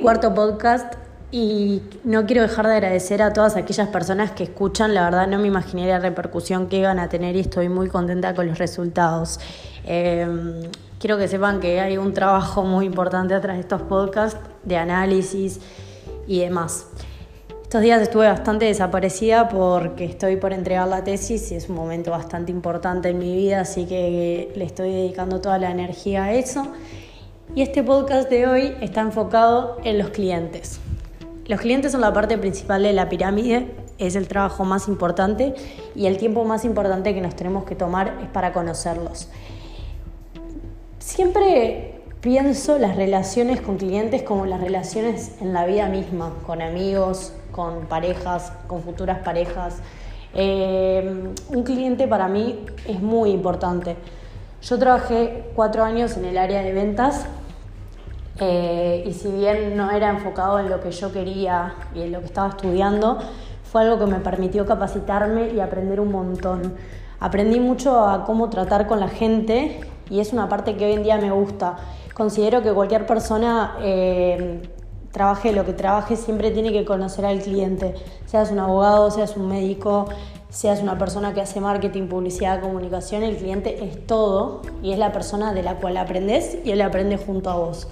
cuarto podcast y no quiero dejar de agradecer a todas aquellas personas que escuchan. La verdad no me imaginé la repercusión que iban a tener y estoy muy contenta con los resultados. Em, quiero que sepan que hay un trabajo muy importante atrás de estos podcasts de análisis y demás. Estos días estuve bastante desaparecida porque estoy por entregar la tesis y es un momento bastante importante en mi vida, así que le estoy dedicando toda la energía a eso. Y este podcast de hoy está enfocado en los clientes. Los clientes son la parte principal de la pirámide, es el trabajo más importante y el tiempo más importante que nos tenemos que tomar es para conocerlos. Siempre pienso las relaciones con clientes como las relaciones en la vida misma, con amigos, con parejas, con futuras parejas. Eh, un cliente para mí es muy importante. Yo trabajé cuatro años en el área de ventas eh, y si bien no era enfocado en lo que yo quería y en lo que estaba estudiando, fue algo que me permitió capacitarme y aprender un montón. Aprendí mucho a cómo tratar con la gente y es una parte que hoy en día me gusta. Considero que cualquier persona, eh, trabaje lo que trabaje, siempre tiene que conocer al cliente, seas un abogado, seas un médico, seas una persona que hace marketing, publicidad, comunicación, el cliente es todo y es la persona de la cual aprendes y él aprende junto a vos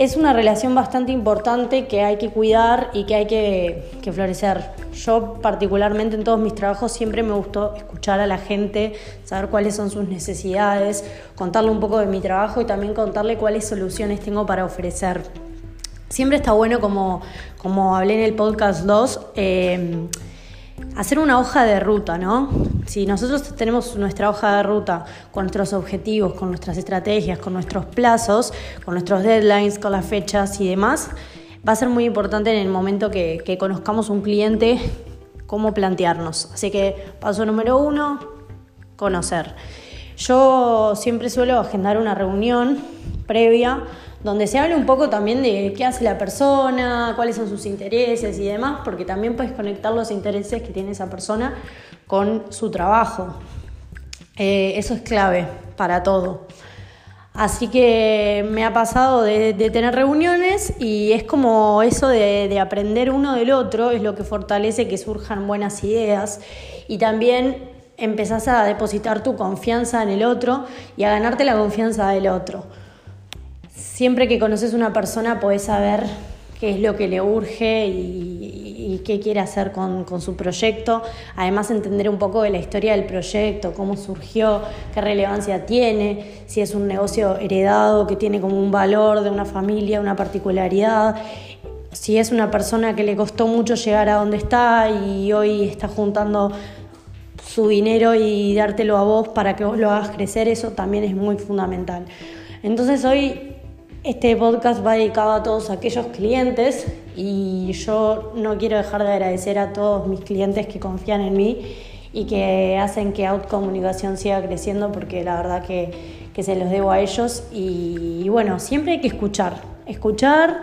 es una relación bastante importante que hay que cuidar y que hay que, florecer. Yo particularmente en todos mis trabajos siempre me gustó escuchar a la gente, saber cuáles son sus necesidades, contarle un poco de mi trabajo y también contarle cuáles soluciones tengo para ofrecer. Siempre está bueno, como, como hablé en el podcast 2, hacer una hoja de ruta, ¿no? Si nosotros tenemos nuestra hoja de ruta con nuestros objetivos, con nuestras estrategias, con nuestros plazos, con nuestros deadlines, con las fechas y demás, va a ser muy importante en el momento que, conozcamos un cliente cómo plantearnos. Así que paso número uno, conocer. Yo siempre suelo agendar una reunión previa donde se hable un poco también de qué hace la persona, cuáles son sus intereses y demás, porque también puedes conectar los intereses que tiene esa persona con su trabajo. Eh, eso es clave para todo. Así que me ha pasado de, tener reuniones y es como eso de, de, aprender uno del otro, es lo que fortalece que surjan buenas ideas y también empezás a depositar tu confianza en el otro y a ganarte la confianza del otro siempre que conoces una persona podés saber qué es lo que le urge y, qué quiere hacer con, su proyecto. Además, entender un poco de la historia del proyecto, cómo surgió, qué relevancia tiene, si es un negocio heredado que tiene como un valor de una familia, una particularidad. Si es una persona que le costó mucho llegar a donde está y hoy está juntando su dinero y dártelo a vos para que vos lo hagas crecer, eso también es muy fundamental. Entonces hoy este podcast va dedicado a todos aquellos clientes y yo no quiero dejar de agradecer a todos mis clientes que confían en mí y que hacen que Outcomunicación siga creciendo porque la verdad que, se los debo a ellos. Y, bueno, siempre hay que escuchar, escuchar,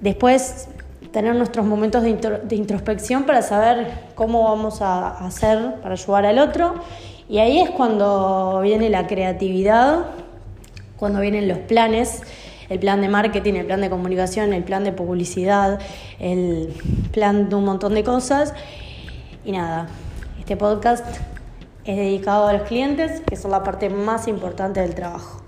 después tener nuestros momentos de, de introspección para saber cómo vamos a hacer para ayudar al otro. Y ahí es cuando viene la creatividad cuando vienen los planes, el plan de marketing, el plan de comunicación, el plan de publicidad, el plan de un montón de cosas. Y nada, este podcast es dedicado a los clientes, que son la parte más importante del trabajo.